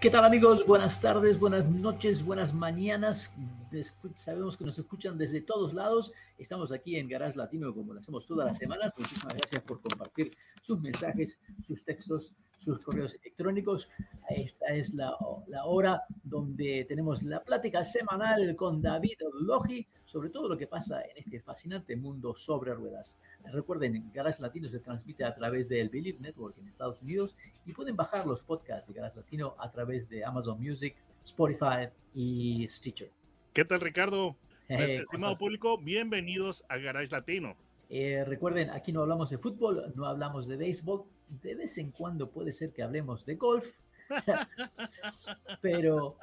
¿Qué tal amigos? Buenas tardes, buenas noches, buenas mañanas. Sabemos que nos escuchan desde todos lados. Estamos aquí en Garage Latino como lo hacemos todas las semanas. Muchísimas gracias por compartir sus mensajes, sus textos, sus correos electrónicos. Esta es la, la hora donde tenemos la plática semanal con David Logi sobre todo lo que pasa en este fascinante mundo sobre ruedas. Recuerden, Garage Latino se transmite a través del Believe Network en Estados Unidos y pueden bajar los podcasts de Garage Latino a través de Amazon Music, Spotify y Stitcher. ¿Qué tal, Ricardo? Eh, estimado público, bienvenidos a Garage Latino. Eh, recuerden, aquí no hablamos de fútbol, no hablamos de béisbol. De vez en cuando puede ser que hablemos de golf, pero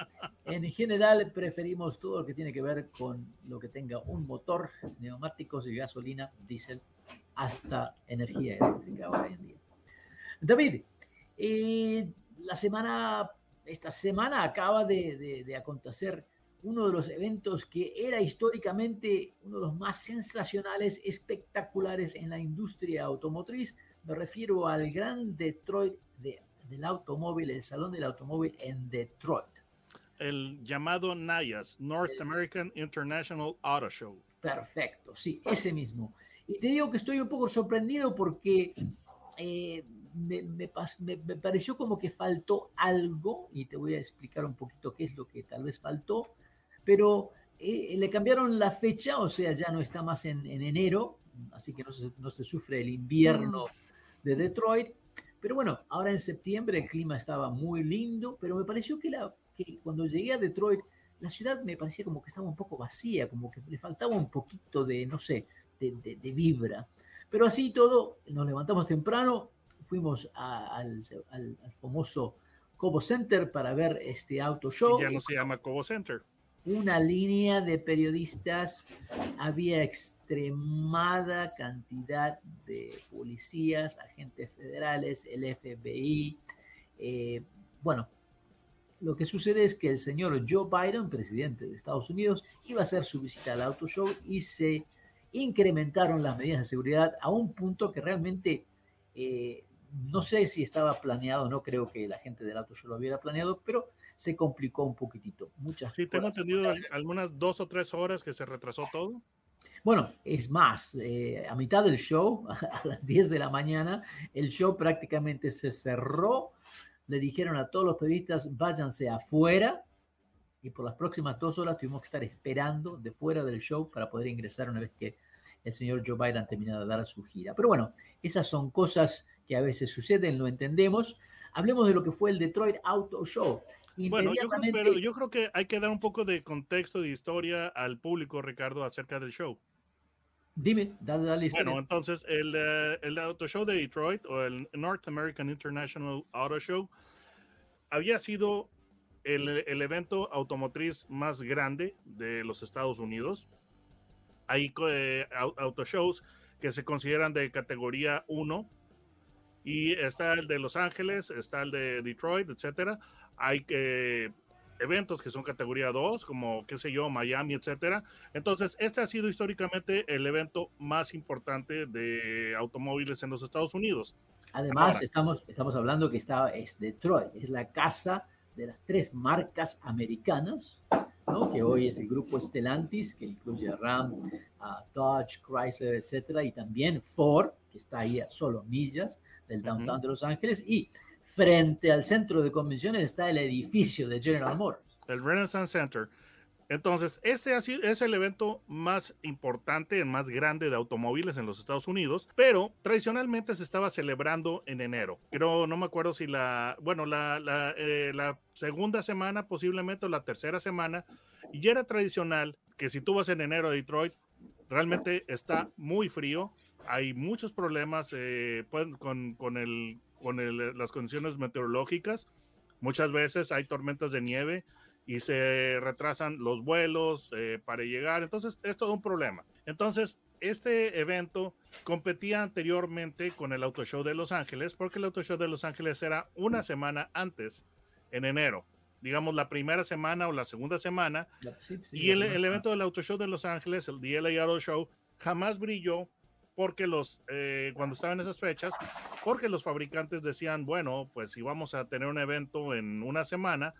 en general preferimos todo lo que tiene que ver con lo que tenga un motor, neumáticos y gasolina, diésel, hasta energía eléctrica hoy en día. David, eh, la semana, esta semana acaba de, de acontecer uno de los eventos que era históricamente uno de los más sensacionales, espectaculares en la industria automotriz. Me refiero al Gran Detroit de, del Automóvil, el Salón del Automóvil en Detroit. El llamado NIAS, North American International Auto Show. Perfecto, sí, ese mismo. Y te digo que estoy un poco sorprendido porque eh, me, me, me, pareció como que faltó algo, y te voy a explicar un poquito qué es lo que tal vez faltó pero eh, le cambiaron la fecha, o sea, ya no está más en, enero, así que no se, no se, sufre el invierno de Detroit. Pero bueno, ahora en septiembre el clima estaba muy lindo, pero me pareció que, la, que cuando llegué a Detroit, la ciudad me parecía como que estaba un poco vacía, como que le faltaba un poquito de, no sé, de, de, vibra. Pero así todo, nos levantamos temprano, fuimos al, al, al, famoso Cobo Center para ver este auto show. ya no se llama Cobo Center una línea de periodistas, había extremada cantidad de policías, agentes federales, el FBI. Eh, bueno, lo que sucede es que el señor Joe Biden, presidente de Estados Unidos, iba a hacer su visita al auto show y se incrementaron las medidas de seguridad a un punto que realmente eh, no sé si estaba planeado, no creo que la gente del auto show lo hubiera planeado, pero se complicó un poquitito. Muchas sí, tengo entendido algunas dos o tres horas que se retrasó todo. Bueno, es más, eh, a mitad del show, a las 10 de la mañana, el show prácticamente se cerró. Le dijeron a todos los periodistas, váyanse afuera. Y por las próximas dos horas tuvimos que estar esperando de fuera del show para poder ingresar una vez que el señor Joe Biden terminado de dar su gira. Pero bueno, esas son cosas que a veces suceden, lo entendemos. Hablemos de lo que fue el Detroit Auto Show. Bueno, yo creo, pero yo creo que hay que dar un poco de contexto, de historia al público, Ricardo, acerca del show. Dime, dale, dale Bueno, entonces el, uh, el Auto Show de Detroit o el North American International Auto Show había sido el, el, evento automotriz más grande de los Estados Unidos. Hay eh, auto shows que se consideran de categoría 1 y está el de Los Ángeles, está el de Detroit, etcétera hay que eventos que son categoría 2, como, qué sé yo, Miami, etcétera. Entonces, este ha sido históricamente el evento más importante de automóviles en los Estados Unidos. Además, estamos, estamos hablando que está, es Detroit, es la casa de las tres marcas americanas, ¿no? que hoy es el grupo Stellantis, que incluye Ram, Dodge, Chrysler, etcétera, y también Ford, que está ahí a solo millas del downtown de Los Ángeles, y frente al centro de convenciones está el edificio de General Motors. El Renaissance Center. Entonces, este es el evento más importante, el más grande de automóviles en los Estados Unidos, pero tradicionalmente se estaba celebrando en enero. Creo, no me acuerdo si la, bueno, la, la, eh, la segunda semana posiblemente o la tercera semana, y era tradicional que si tú vas en enero a Detroit, realmente está muy frío, hay muchos problemas eh, con, con, el, con el, las condiciones meteorológicas, muchas veces hay tormentas de nieve, y se retrasan los vuelos eh, para llegar. Entonces, es todo un problema. Entonces, este evento competía anteriormente con el Auto Show de Los Ángeles, porque el Auto Show de Los Ángeles era una semana antes, en enero. Digamos, la primera semana o la segunda semana. y el, el, evento del Auto Show de Los Ángeles, el DLA Auto Show, jamás brilló porque los, eh, cuando estaban esas fechas, porque los fabricantes decían, bueno, pues si vamos a tener un evento en una semana,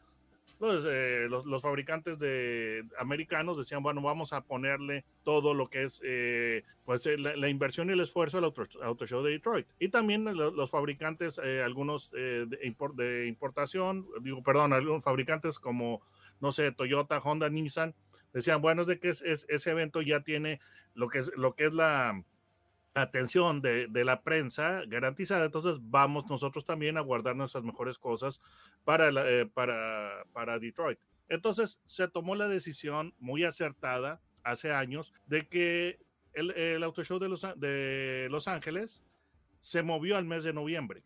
pues, eh, los, los, fabricantes de americanos decían, bueno, vamos a ponerle todo lo que es eh, pues la, inversión y el esfuerzo al auto, show de Detroit. Y también los, fabricantes, eh, algunos de, importación, digo, perdón, algunos fabricantes como, no sé, Toyota, Honda, Nissan, decían, bueno, es de que es, ese evento ya tiene lo que es, lo que es la atención de, de, la prensa garantizada, entonces vamos nosotros también a guardar nuestras mejores cosas para, eh, para, para Detroit. Entonces se tomó la decisión muy acertada hace años de que el, el Auto Show de Los, de Los Ángeles se movió al mes de noviembre.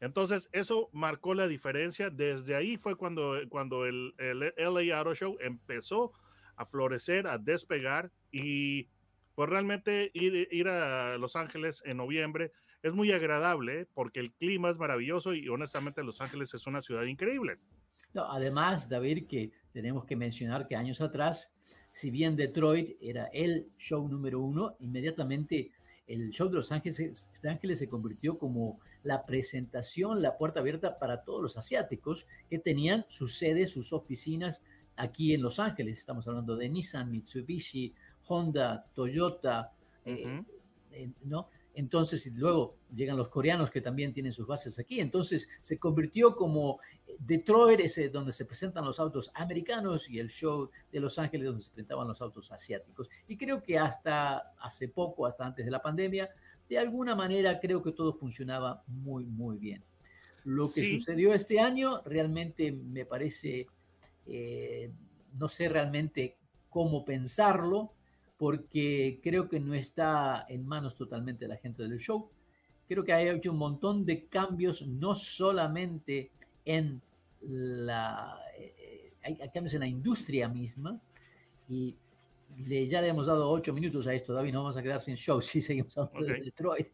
Entonces, eso marcó la diferencia. Desde ahí fue cuando, cuando el, el LA Auto Show empezó a florecer, a despegar y pues realmente ir, ir, a Los Ángeles en noviembre es muy agradable porque el clima es maravilloso y honestamente Los Ángeles es una ciudad increíble. No, además, David, que tenemos que mencionar que años atrás, si bien Detroit era el show número uno, inmediatamente el show de Los Ángeles, Ángeles se convirtió como la presentación, la puerta abierta para todos los asiáticos que tenían sus sedes, sus oficinas aquí en Los Ángeles. Estamos hablando de Nissan, Mitsubishi, Honda, Toyota, eh, eh, ¿no? Entonces, luego llegan los coreanos que también tienen sus bases aquí. Entonces, se convirtió como Detroit, ese, donde se presentan los autos americanos, y el show de Los Ángeles, donde se presentaban los autos asiáticos. Y creo que hasta hace poco, hasta antes de la pandemia, de alguna manera creo que todo funcionaba muy, muy bien. Lo que sucedió este año realmente me parece, eh, no sé realmente cómo pensarlo, porque creo que no está en manos totalmente de la gente del show. Creo que hay hecho un montón de cambios, no solamente en la, eh, hay cambios en la industria misma, y le, ya le hemos dado ocho minutos a esto, David, no vamos a quedar sin show si seguimos hablando de Detroit.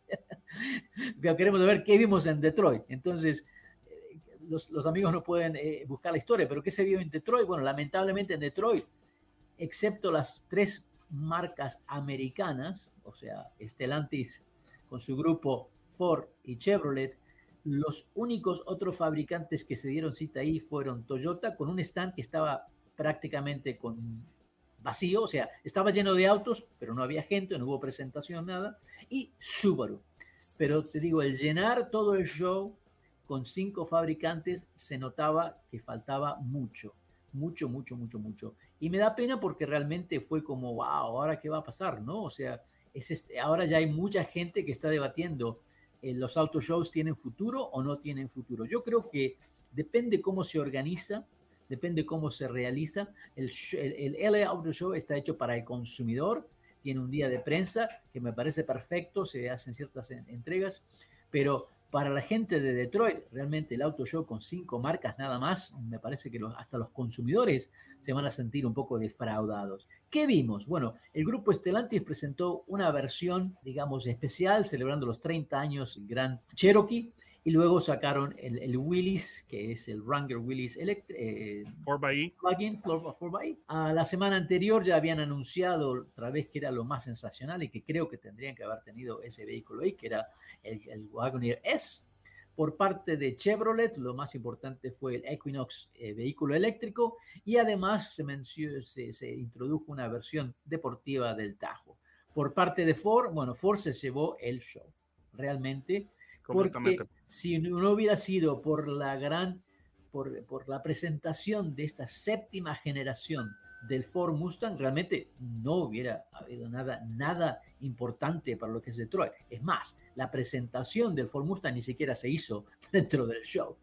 Queremos ver qué vimos en Detroit. Entonces, eh, los, los amigos no pueden eh, buscar la historia, pero ¿qué se vio en Detroit? Bueno, lamentablemente en Detroit, excepto las tres marcas americanas, o sea, Stellantis con su grupo Ford y Chevrolet, los únicos otros fabricantes que se dieron cita ahí fueron Toyota con un stand que estaba prácticamente con vacío, o sea, estaba lleno de autos, pero no había gente, no hubo presentación, nada, y Subaru. Pero te digo, el llenar todo el show con cinco fabricantes se notaba que faltaba mucho mucho, mucho, mucho, mucho. Y me da pena porque realmente fue como, wow, ahora qué va a pasar, ¿no? O sea, es este, ahora ya hay mucha gente que está debatiendo, eh, ¿los auto shows tienen futuro o no tienen futuro? Yo creo que depende cómo se organiza, depende cómo se realiza. El, el, LA Auto Show está hecho para el consumidor, tiene un día de prensa que me parece perfecto, se hacen ciertas entregas, pero para la gente de Detroit, realmente el auto show con cinco marcas nada más, me parece que hasta los consumidores se van a sentir un poco defraudados. ¿Qué vimos? Bueno, el grupo Stellantis presentó una versión, digamos, especial, celebrando los 30 años del Gran Cherokee, y luego sacaron el, el Willys, que es el Wrangler Willys eh, 4xE. Plugin 4xE. A la semana anterior ya habían anunciado otra vez que era lo más sensacional y que creo que tendrían que haber tenido ese vehículo ahí, que era el, el Wagoneer S. Por parte de Chevrolet, lo más importante fue el Equinox eh, vehículo eléctrico y además se, se, se introdujo una versión deportiva del Tajo. Por parte de Ford, bueno, Ford se llevó el show. Realmente porque si no hubiera sido por la gran, por, por, la presentación de esta séptima generación del Ford Mustang, realmente no hubiera habido nada, nada importante para lo que es Detroit. Es más, la presentación del Ford Mustang ni siquiera se hizo dentro del show.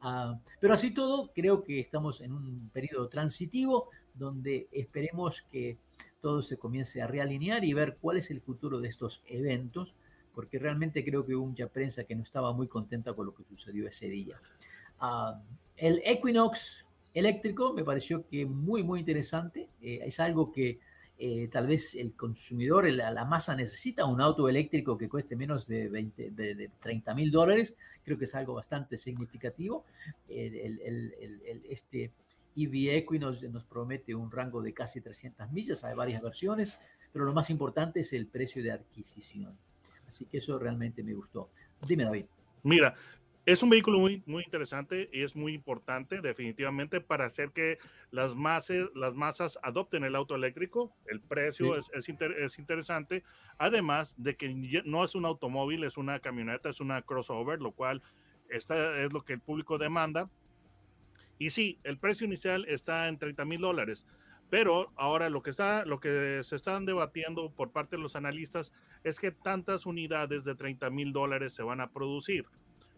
Ah, pero así todo, creo que estamos en un periodo transitivo donde esperemos que todo se comience a realinear y ver cuál es el futuro de estos eventos, porque realmente creo que hubo mucha prensa que no estaba muy contenta con lo que sucedió ese día. Ah, el Equinox eléctrico me pareció que muy, muy interesante. Eh, es algo que eh, tal vez el consumidor, la, masa necesita un auto eléctrico que cueste menos de, 20, de, 30 mil dólares. Creo que es algo bastante significativo. El, este EV Equinox nos promete un rango de casi 300 millas, hay varias versiones, pero lo más importante es el precio de adquisición. Así que eso realmente me gustó. Dime, David. Mira, es un vehículo muy, muy interesante y es muy importante definitivamente para hacer que las masas, las masas adopten el auto eléctrico. El precio es, es, interesante, además de que no es un automóvil, es una camioneta, es una crossover, lo cual esta es lo que el público demanda. Y sí, el precio inicial está en 30 mil dólares, pero ahora lo que, está, lo que se están debatiendo por parte de los analistas es que tantas unidades de 30 mil dólares se van a producir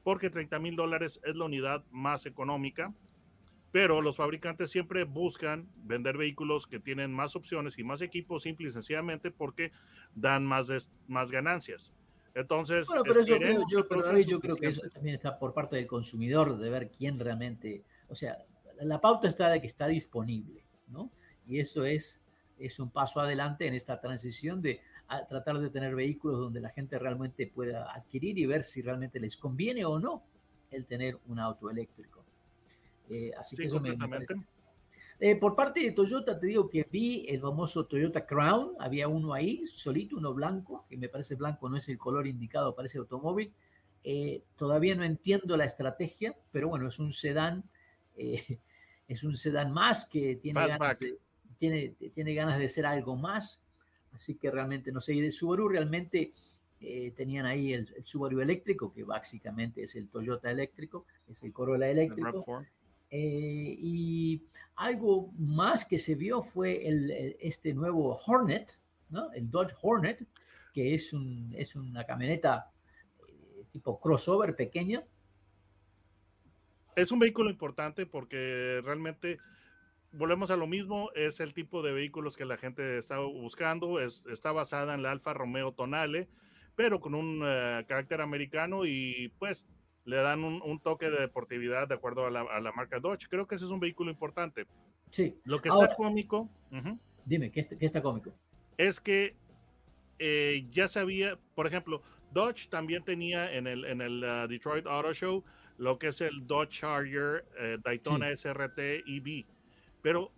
porque 30 mil dólares es la unidad más económica, pero los fabricantes siempre buscan vender vehículos que tienen más opciones y más equipos, simple y sencillamente porque dan más, más ganancias. Entonces, bueno, pero creo, yo, yo creo que eso también está por parte del consumidor, de ver quién realmente, o sea, la pauta está de que está disponible, ¿no? Y eso es, es un paso adelante en esta transición de a tratar de tener vehículos donde la gente realmente pueda adquirir y ver si realmente les conviene o no el tener un auto eléctrico. Eh, así que eso me, eh, por parte de Toyota, te digo que vi el famoso Toyota Crown, había uno ahí, solito, uno blanco, que me parece blanco, no es el color indicado para ese automóvil. Eh, todavía no entiendo la estrategia, pero bueno, es un sedán, es un sedán más que tiene ganas, tiene, tiene ganas de ser algo más. Así que realmente no sé. Y de Subaru realmente eh, tenían ahí el, Subaru eléctrico, que básicamente es el Toyota eléctrico, es el Corolla eléctrico. Eh, y algo más que se vio fue el, este nuevo Hornet, ¿no? el Dodge Hornet, que es, un, es una camioneta eh, tipo crossover pequeña. Es un vehículo importante porque realmente volvemos a lo mismo, es el tipo de vehículos que la gente está buscando, es, está basada en la Alfa Romeo Tonale, pero con un eh, carácter americano y pues le dan un, toque de deportividad de acuerdo a la, marca Dodge. Creo que ese es un vehículo importante. Sí. Lo que está cómico. Dime, ¿qué está, cómico? Es que eh, ya sabía, por ejemplo, Dodge también tenía en el, en el uh, Detroit Auto Show lo que es el Dodge Charger eh, Daytona SRT EV pero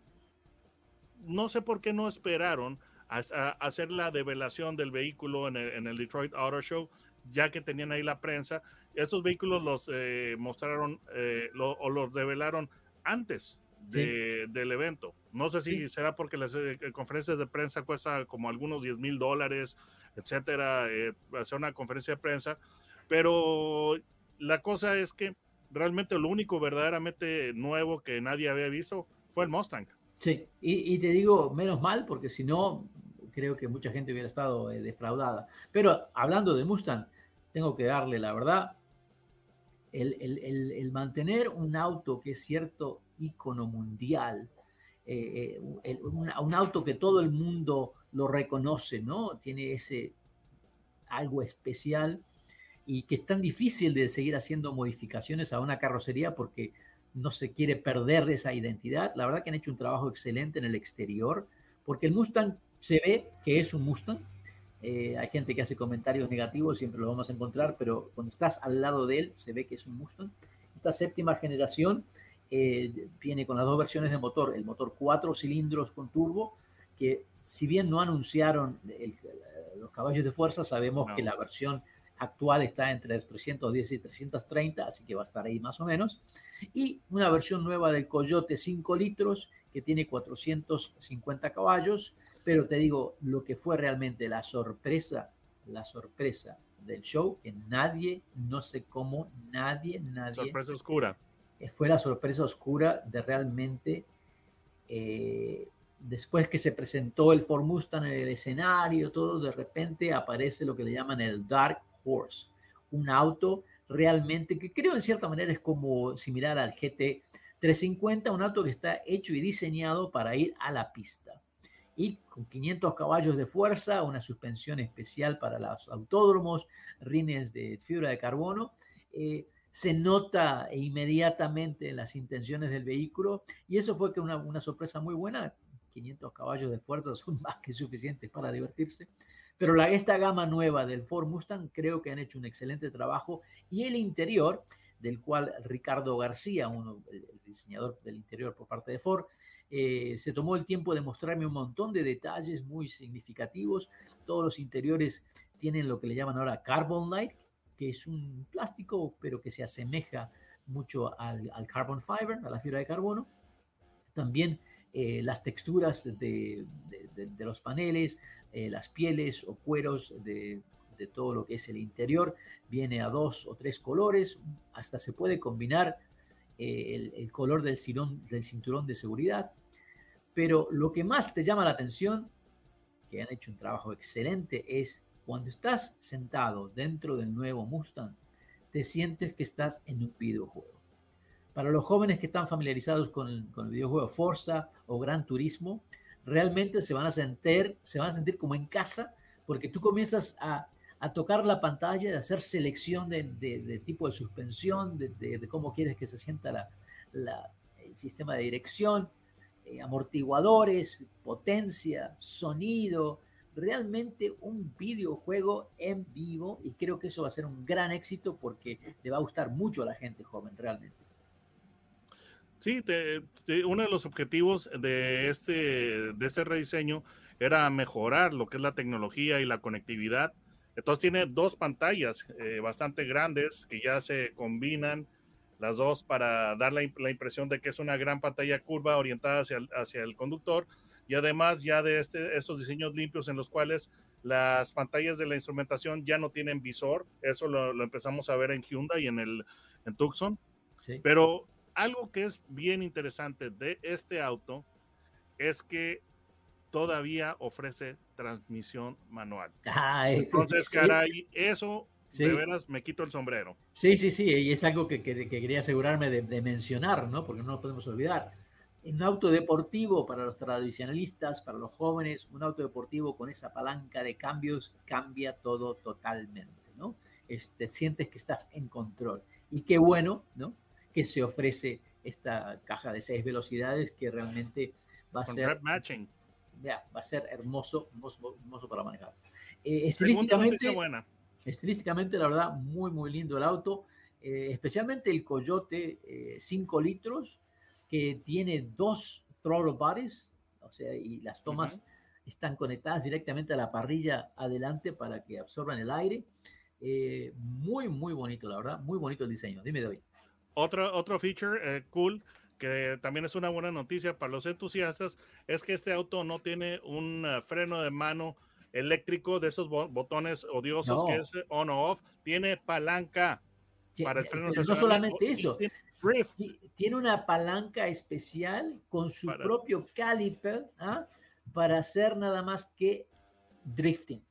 no sé por qué no esperaron a, hacer la develación del vehículo en el, Detroit Auto Show, ya que tenían ahí la prensa. Estos vehículos los eh, mostraron eh, o los develaron antes del evento. No sé si será porque las eh, conferencias de prensa cuesta como algunos 10 mil dólares, etcétera, hacer una conferencia de prensa, pero la cosa es que realmente lo único verdaderamente nuevo que nadie había visto fue el Mustang. Sí, y, te digo, menos mal, porque si no, creo que mucha gente hubiera estado eh, defraudada. Pero hablando de Mustang, tengo que darle la verdad, el, mantener un auto que es cierto ícono mundial, eh, eh, un, auto que todo el mundo lo reconoce, ¿no? Tiene ese algo especial y que es tan difícil de seguir haciendo modificaciones a una carrocería porque no se quiere perder esa identidad. La verdad que han hecho un trabajo excelente en el exterior, porque el Mustang se ve que es un Mustang. Eh, hay gente que hace comentarios negativos, siempre lo vamos a encontrar, pero cuando estás al lado de él, se ve que es un Mustang. Esta séptima generación eh, viene con las dos versiones de motor, el motor cuatro cilindros con turbo, que si bien no anunciaron los caballos de fuerza, sabemos que la versión actual está entre 310 y 330, así que va a estar ahí más o menos. Y una versión nueva del Coyote 5 litros que tiene 450 caballos, pero te digo, lo que fue realmente la sorpresa, la sorpresa del show, que nadie, no sé cómo, nadie, nadie... Sorpresa oscura. Fue la sorpresa oscura de realmente... Eh, después que se presentó el Ford Mustang en el escenario, todo de repente aparece lo que le llaman el Dark Un auto realmente que creo en cierta manera es como similar al GT 350, un auto que está hecho y diseñado para ir a la pista. Y con 500 caballos de fuerza, una suspensión especial para los autódromos, rines de fibra de carbono, eh, se nota inmediatamente en las intenciones del vehículo y eso fue que una, una sorpresa muy buena. 500 caballos de fuerza son más que suficientes para divertirse. Pero la, esta gama nueva del Ford Mustang creo que han hecho un excelente trabajo y el interior, del cual Ricardo García, el diseñador del interior por parte de Ford, eh, se tomó el tiempo de mostrarme un montón de detalles muy significativos. Todos los interiores tienen lo que le llaman ahora Carbon Light, que es un plástico, pero que se asemeja mucho al, carbon fiber, a la fibra de carbono. También eh, las texturas de, los paneles, eh, las pieles o cueros de, todo lo que es el interior, viene a dos o tres colores, hasta se puede combinar eh, el, color del, cinturón, del cinturón de seguridad. Pero lo que más te llama la atención, que han hecho un trabajo excelente, es cuando estás sentado dentro del nuevo Mustang, te sientes que estás en un videojuego. Para los jóvenes que están familiarizados con el videojuego Forza o Gran Turismo, realmente se van a sentir, se van a sentir como en casa, porque tú comienzas a, tocar la pantalla, de hacer selección de, tipo de suspensión, de, cómo quieres que se sienta la, el sistema de dirección, eh, amortiguadores, potencia, sonido, realmente un videojuego en vivo y creo que eso va a ser un gran éxito porque le va a gustar mucho a la gente joven realmente. Sí, te, te, uno de los objetivos de este, de este rediseño era mejorar lo que es la tecnología y la conectividad. Entonces tiene dos pantallas eh, bastante grandes que ya se combinan las dos para dar la, la, impresión de que es una gran pantalla curva orientada hacia el, hacia el conductor y además ya de este, estos diseños limpios en los cuales las pantallas de la instrumentación ya no tienen visor. Eso lo, lo empezamos a ver en Hyundai y en el en Tucson. Sí. Pero algo que es bien interesante de este auto es que todavía ofrece transmisión manual. Ay, Entonces, sí. caray, eso sí. de veras me quito el sombrero. Sí, sí, sí, y es algo que, que, que quería asegurarme de, de, mencionar, ¿no? Porque no lo podemos olvidar. Un auto deportivo para los tradicionalistas, para los jóvenes, un auto deportivo con esa palanca de cambios cambia todo totalmente, ¿no? Este, sientes que estás en control. Y qué bueno, ¿no? Que se ofrece esta caja de seis velocidades que realmente va a Con ser matching. Ya, va a ser hermoso, hermoso, hermoso para manejar. Eh, estilísticamente, estilísticamente, la verdad, muy, muy lindo el auto, eh, especialmente el Coyote 5 eh, litros, que tiene dos throttle bodies, o sea, y las tomas uh -huh. están conectadas directamente a la parrilla adelante para que absorban el aire. Eh, muy, muy bonito, la verdad, muy bonito el diseño. Dime, David. Otro, otro feature eh, cool que también es una buena noticia para los entusiastas es que este auto no tiene un uh, freno de mano eléctrico de esos bo botones odiosos no. que es on o off, tiene palanca para el freno. No solamente eso, tiene, tiene, una palanca especial con su para... propio caliper ¿ah? para hacer nada más que drifting.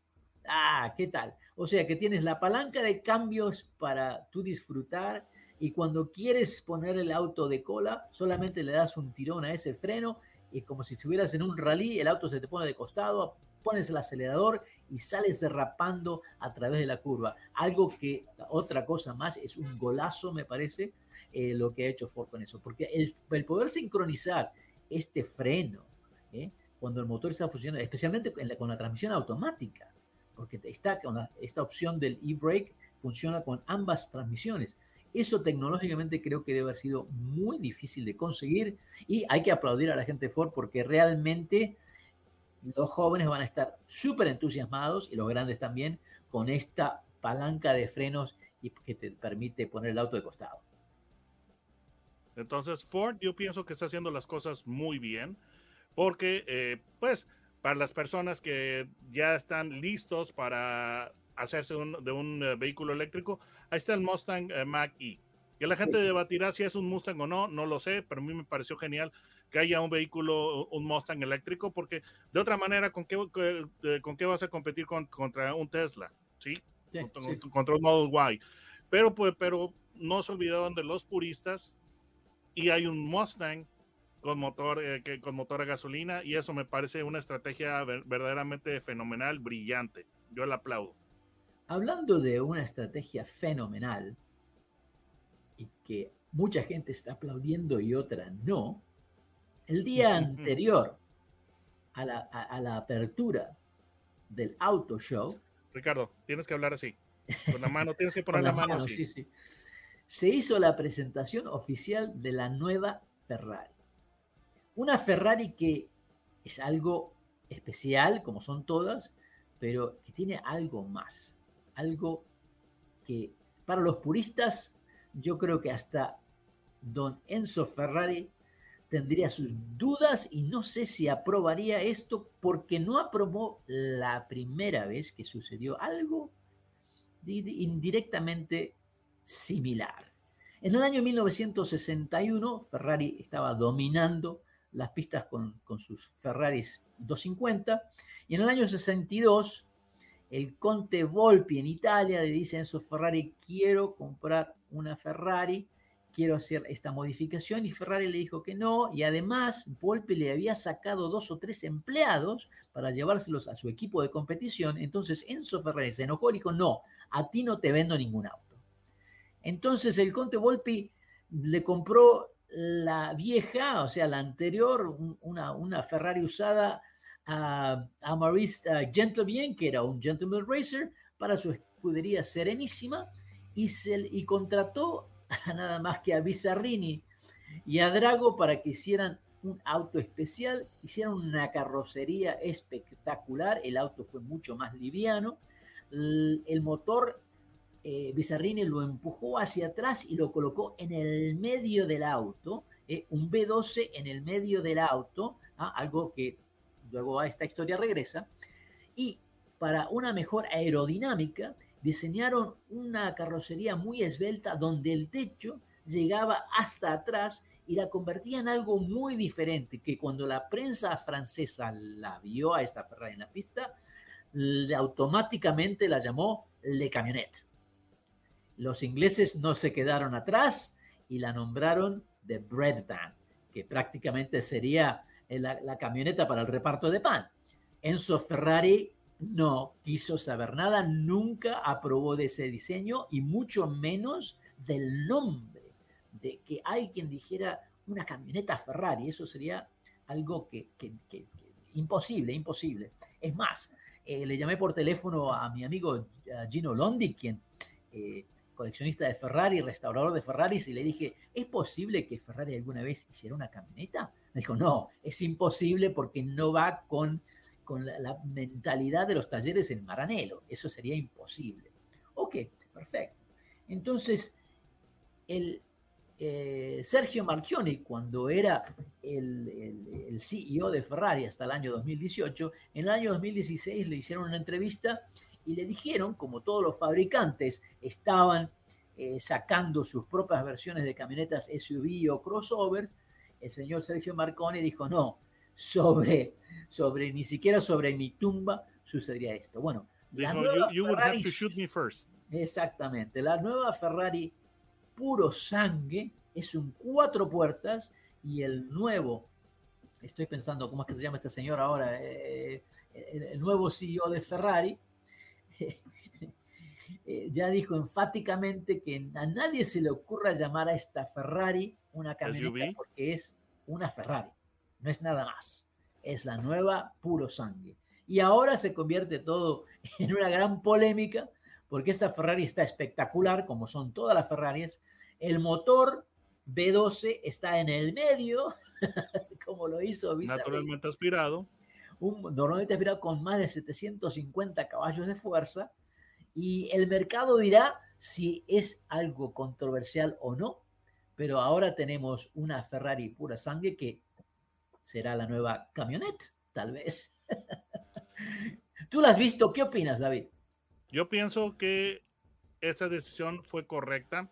Ah, ¿qué tal? O sea que tienes la palanca de cambios para tú disfrutar y cuando quieres poner el auto de cola, solamente le das un tirón a ese freno y como si estuvieras en un rally, el auto se te pone de costado, pones el acelerador y sales derrapando a través de la curva. Algo que, otra cosa más, es un golazo, me parece, eh, lo que ha hecho Ford con eso. Porque el, poder sincronizar este freno, ¿eh? cuando el motor está funcionando, especialmente con la transmisión automática, porque está esta opción del e-brake, funciona con ambas transmisiones. Eso tecnológicamente creo que debe haber sido muy difícil de conseguir y hay que aplaudir a la gente de Ford porque realmente los jóvenes van a estar súper entusiasmados y los grandes también con esta palanca de frenos y que te permite poner el auto de costado. Entonces Ford yo pienso que está haciendo las cosas muy bien porque eh, pues para las personas que ya están listos para hacerse un, de un uh, vehículo eléctrico. Ahí está el Mustang uh, Mach E. Que la gente debatirá si es un Mustang o no, no lo sé, pero a mí me pareció genial que haya un vehículo, un Mustang eléctrico, porque de otra manera, ¿con qué, con qué vas a competir contra un Tesla? ¿Sí? contra, un Model Y. Pero, pues, pero no se olvidaron de los puristas y hay un Mustang con motor, eh, que, con motor a gasolina y eso me parece una estrategia verdaderamente fenomenal, brillante. Yo la aplaudo. Hablando de una estrategia fenomenal y que mucha gente está aplaudiendo y otra no, el día anterior a la, a la apertura del auto show. Ricardo, tienes que hablar así. Con la mano, tienes que poner la, mano, así. Sí, sí. Se hizo la presentación oficial de la nueva Ferrari. Una Ferrari que es algo especial, como son todas, pero que tiene algo más. Algo que para los puristas, yo creo que hasta don Enzo Ferrari tendría sus dudas y no sé si aprobaría esto porque no aprobó la primera vez que sucedió algo indirectamente similar. En el año 1961, Ferrari estaba dominando las pistas con, sus Ferraris 250 y en el año 62 el Conte Volpi en Italia le dice a Enzo Ferrari, quiero comprar una Ferrari, quiero hacer esta modificación y Ferrari le dijo que no y además Volpi le había sacado dos o tres empleados para llevárselos a su equipo de competición, entonces Enzo Ferrari se enojó y dijo, no, a ti no te vendo ningún auto. Entonces el Conte Volpi le compró la vieja, o sea, la anterior, una, una Ferrari usada a, a Maurice Gentleman, que era un Gentleman Racer, para su escudería Serenísima, y, y contrató a nada más que a Bizarrini y a Drago para que hicieran un auto especial, hicieron una carrocería espectacular, el auto fue mucho más liviano, el motor eh, Bizarrini lo empujó hacia atrás y lo colocó en el medio del auto, eh, un B12 en el medio del auto, ¿ah? algo que luego a esta historia regresa, y para una mejor aerodinámica diseñaron una carrocería muy esbelta donde el techo llegaba hasta atrás y la convertía en algo muy diferente, que cuando la prensa francesa la vio a esta Ferrari en la pista, automáticamente la llamó Le Camionette. Los ingleses no se quedaron atrás y la nombraron The Bread Van, que prácticamente sería la, camioneta para el reparto de pan. Enzo Ferrari no quiso saber nada, nunca aprobó de ese diseño y mucho menos del nombre, de que alguien dijera una camioneta Ferrari. Eso sería algo que, imposible, imposible. Es más, eh, le llamé por teléfono a mi amigo Gino Londi, quien eh, coleccionista de Ferrari, restaurador de Ferraris, y le dije, ¿es posible que Ferrari alguna vez hiciera una camioneta? Me dijo, no, es imposible porque no va con, con la, mentalidad de los talleres en Maranello. Eso sería imposible. Ok, perfecto. Entonces, el, eh, Sergio Marchioni, cuando era el, el, CEO de Ferrari hasta el año 2018, en el año 2016 le hicieron una entrevista y le dijeron, como todos los fabricantes estaban eh, sacando sus propias versiones de camionetas SUV o crossover, el señor Sergio Marconi dijo, no, sobre, sobre, ni siquiera sobre mi tumba sucedería esto. Bueno, Exactamente, la nueva Ferrari puro sangue es un cuatro puertas y el nuevo, estoy pensando, ¿cómo es que se llama este señor ahora? Eh, el, nuevo CEO de Ferrari, ya dijo enfáticamente que a nadie se le ocurra llamar a esta Ferrari una camioneta porque es una Ferrari, no es nada más. Es la nueva puro sangue. Y ahora se convierte todo en una gran polémica porque esta Ferrari está espectacular, como son todas las Ferraris. El motor B12 está en el medio, como lo hizo Naturalmente aspirado un, normalmente aspirado con más de 750 caballos de fuerza, y el mercado dirá si es algo controversial o no, pero ahora tenemos una Ferrari pura sangre que será la nueva camioneta, tal vez. Tú la has visto, ¿qué opinas, David? Yo pienso que esa decisión fue correcta.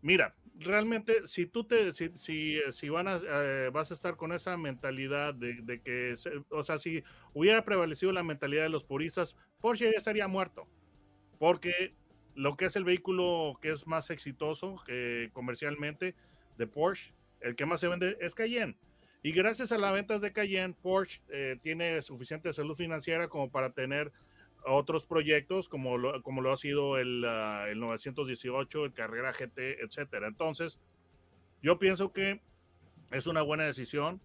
Mira, realmente, si tú te, si, si, si van a, eh, vas a estar con esa mentalidad de, de que, o sea, si hubiera prevalecido la mentalidad de los puristas, Porsche ya estaría muerto. Porque lo que es el vehículo que es más exitoso eh, comercialmente de Porsche, el que más se vende es Cayenne. Y gracias a las ventas de Cayenne, Porsche eh, tiene suficiente salud financiera como para tener otros proyectos como lo, como lo ha sido el, uh, el 918, el Carrera GT, etcétera. Entonces, yo pienso que es una buena decisión.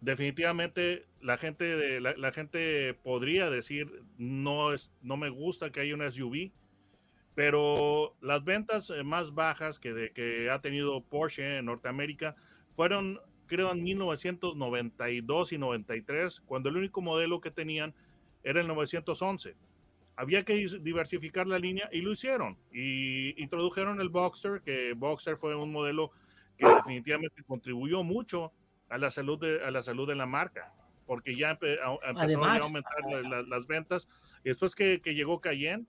Definitivamente la gente, la, la, gente podría decir no, es, no me gusta que haya una SUV, pero las ventas eh, más bajas que, de, que ha tenido Porsche en Norteamérica fueron creo en 1992 y 93, cuando el único modelo que tenían era el 911. Había que diversificar la línea y lo hicieron. Y introdujeron el Boxster, que Boxster fue un modelo que definitivamente contribuyó mucho a la salud de, a la, salud de la marca, porque ya empe, a, empezaron a aumentar la, la, las ventas. Y después que, que llegó Cayenne,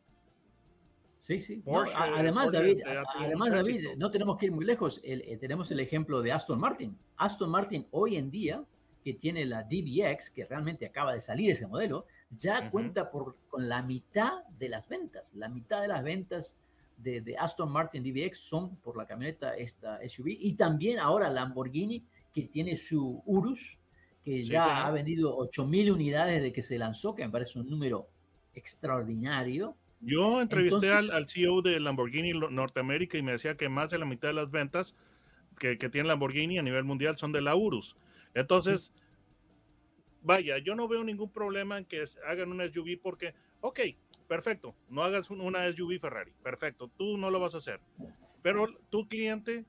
Sí, sí. Porsche, no, además, Porsche David, además David, no tenemos que ir muy lejos. El, eh, tenemos el ejemplo de Aston Martin. Aston Martin hoy en día, que tiene la DBX, que realmente acaba de salir ese modelo, ya uh -huh. cuenta por, con la mitad de las ventas. La mitad de las ventas de, de, Aston Martin DBX son por la camioneta, esta SUV. Y también ahora Lamborghini, que tiene su Urus, que ya sí, sí. ha vendido 8.000 unidades de que se lanzó, que me parece un número extraordinario. Yo entrevisté Entonces, al, al, CEO de Lamborghini Norteamérica y me decía que más de la mitad de las ventas que, que tiene Lamborghini a nivel mundial son de la Urus. Entonces, sí. Vaya, yo no veo ningún problema en que hagan una SUV porque, ok, perfecto, no hagas una SUV Ferrari, perfecto, tú no lo vas a hacer, pero tu cliente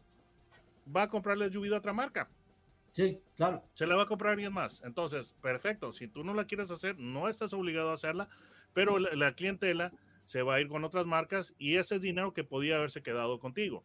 va a comprar la SUV de otra marca. Sí, claro. Se la va a comprar alguien más. Entonces, perfecto, si tú no la quieres hacer, no estás obligado a hacerla, pero la, la clientela se va a ir con otras marcas y ese es dinero que podía haberse quedado contigo.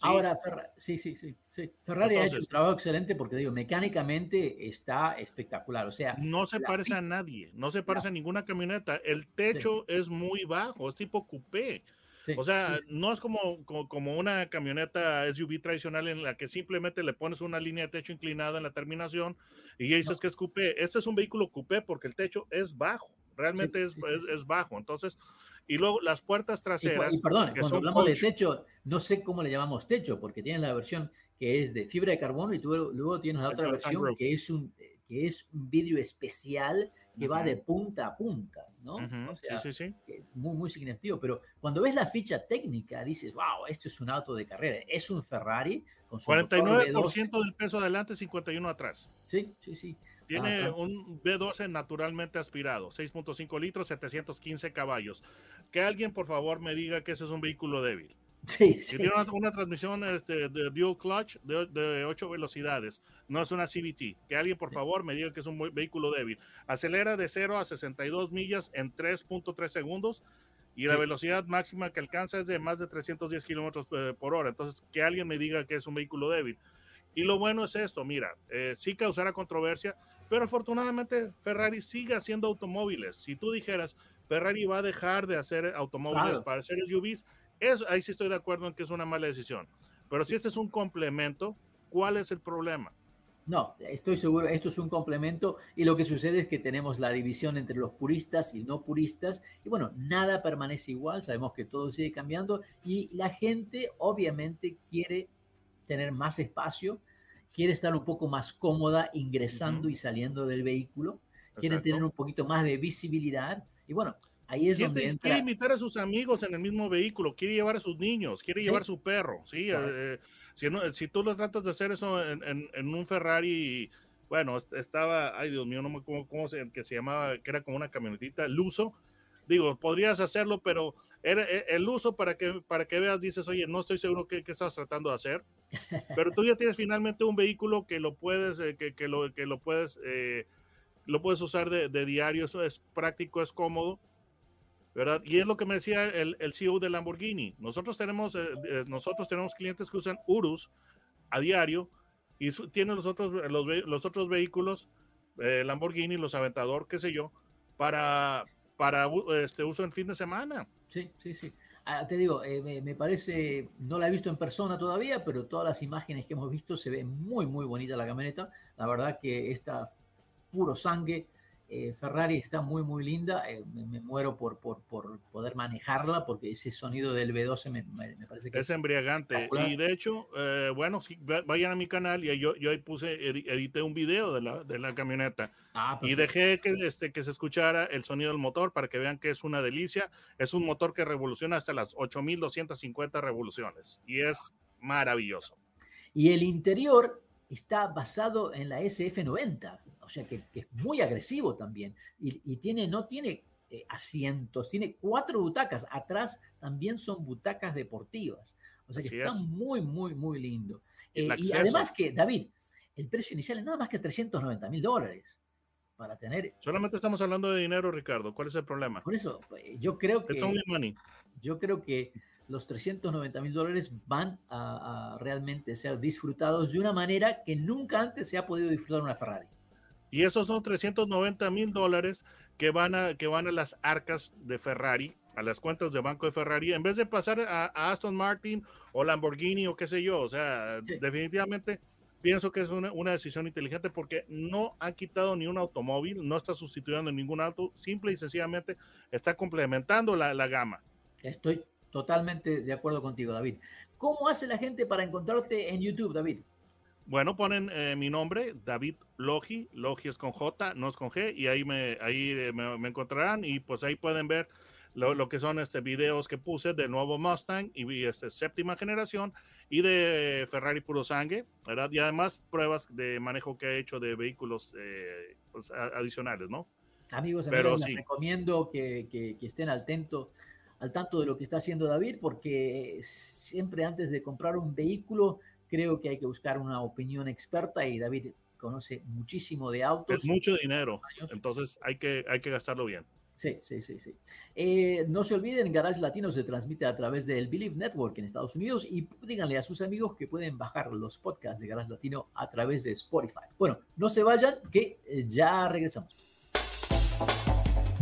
Ahora, Ferrari, sí, sí, sí, sí. Ferrari Entonces, ha hecho un trabajo excelente porque digo, mecánicamente está espectacular. O sea, no se parece a nadie, no se parece a ninguna camioneta. El techo sí. es muy bajo, es tipo coupé. Sí, o sea, sí, no es como, como, como, una camioneta SUV tradicional en la que simplemente le pones una línea de techo inclinada en la terminación y ya dices no. que es coupé. Este es un vehículo coupé porque el techo es bajo, realmente es, es, es, bajo. Entonces, y luego las puertas traseras. Y, y perdón, cuando hablamos de techo, no sé cómo le llamamos techo, porque tienes la versión que es de fibra de carbono y tú luego tienes la otra versión que es un que es un vidrio especial que uh -huh. va de punta a punta, ¿no? Uh -huh. o sea, sí, sí, sí. Muy, muy significativo. Pero cuando ves la ficha técnica, dices, wow, esto es un auto de carrera. Es un Ferrari con su 49% del peso adelante, 51 atrás. Sí, sí, sí. Tiene ah, un B12 naturalmente aspirado, 6.5 litros, 715 caballos. Que alguien, por favor, me diga que ese es un vehículo débil. Sí, sí, tiene una, una, transmisión este, de dual clutch de, de 8 velocidades, no es una CVT. Que alguien, por favor, me diga que es un vehículo débil. Acelera de 0 a 62 millas en 3.3 segundos y sí. la velocidad máxima que alcanza es de más de 310 kilómetros eh, por hora. Entonces, que alguien me diga que es un vehículo débil. Y lo bueno es esto, mira, eh, sí causará controversia, pero afortunadamente Ferrari sigue haciendo automóviles. Si tú dijeras, Ferrari va a dejar de hacer automóviles claro. para hacer SUVs, eso, ahí sí estoy de acuerdo en que es una mala decisión. Pero si este es un complemento, ¿cuál es el problema? No, estoy seguro, esto es un complemento y lo que sucede es que tenemos la división entre los puristas y no puristas y bueno, nada permanece igual, sabemos que todo sigue cambiando y la gente obviamente quiere tener más espacio, quiere estar un poco más cómoda ingresando uh -huh. y saliendo del vehículo, quiere tener un poquito más de visibilidad y bueno, ahí es donde entra... Quiere invitar a sus amigos en el mismo vehículo, quiere llevar a sus niños, quiere ¿Sí? llevar su perro, ¿sí? Claro. Eh, si, no, si, tú lo tratas de hacer eso en, en, en, un Ferrari, bueno, estaba, ay Dios mío, no me acuerdo cómo se, que se llamaba, que era como una camionetita, Luso, digo, podrías hacerlo, pero era e, el uso para que, para que veas, dices, oye, no estoy seguro qué, qué estás tratando de hacer, pero tú ya tienes finalmente un vehículo que lo puedes, eh, que, lo, que lo puedes, eh, lo puedes usar de, de, diario, eso es práctico, es cómodo, ¿verdad? Y es lo que me decía el, el CEO de Lamborghini. Nosotros tenemos, eh, eh, nosotros tenemos clientes que usan Urus a diario y su, tienen los otros, los, los otros vehículos, eh, Lamborghini, los Aventador, qué sé yo, para, para este uso en fin de semana. Sí, sí, sí. Ah, te digo, eh, me, parece, no la he visto en persona todavía, pero todas las imágenes que hemos visto se ve muy, muy bonita la camioneta. La verdad que esta puro sangre eh, Ferrari está muy, muy linda. Eh, me, muero por, por, por, poder manejarla porque ese sonido del V12 me, me, parece que es, embriagante. Y de hecho, eh, bueno, si vayan a mi canal y yo, yo ahí puse, edité un video de la, de la camioneta ah, y dejé que, este, que se escuchara el sonido del motor para que vean que es una delicia. Es un motor que revoluciona hasta las 8250 revoluciones y es maravilloso. Y el interior está basado en la SF90 o sea que, es muy agresivo también. Y, tiene, no tiene eh, asientos, tiene cuatro butacas. Atrás también son butacas deportivas. O sea que está muy, muy, muy lindo. Eh, y además que, David, el precio inicial es nada más que 390 mil dólares para tener. Solamente estamos hablando de dinero, Ricardo. ¿Cuál es el problema? Por eso, eh, yo creo que. Yo creo que los 390 mil dólares van a, a, realmente ser disfrutados de una manera que nunca antes se ha podido disfrutar una Ferrari. Y esos son 390 mil dólares que van, a, que van a las arcas de Ferrari, a las cuentas de banco de Ferrari, en vez de pasar a, Aston Martin o Lamborghini o qué sé yo. O sea, definitivamente pienso que es una, una, decisión inteligente porque no ha quitado ni un automóvil, no está sustituyendo ningún auto, simple y sencillamente está complementando la, la gama. Estoy totalmente de acuerdo contigo, David. ¿Cómo hace la gente para encontrarte en YouTube, David? Bueno, ponen eh, mi nombre, David Logi, Logi es con J, no es con G, y ahí me, ahí eh, me, encontrarán y pues ahí pueden ver lo, que son este videos que puse del nuevo Mustang y este séptima generación y de Ferrari puro sangre, ¿verdad? Y además pruebas de manejo que he hecho de vehículos eh, pues, adicionales, ¿no? Amigos, Pero les recomiendo que, que, que estén al tanto, al tanto de lo que está haciendo David, porque siempre antes de comprar un vehículo, creo que hay que buscar una opinión experta y David conoce muchísimo de autos. Es mucho dinero, entonces hay que, hay que gastarlo bien. Sí, sí, sí, sí. Eh, no se olviden, Garage Latino se transmite a través del Believe Network en Estados Unidos y díganle a sus amigos que pueden bajar los podcasts de Garage Latino a través de Spotify. Bueno, no se vayan, que eh, ya regresamos.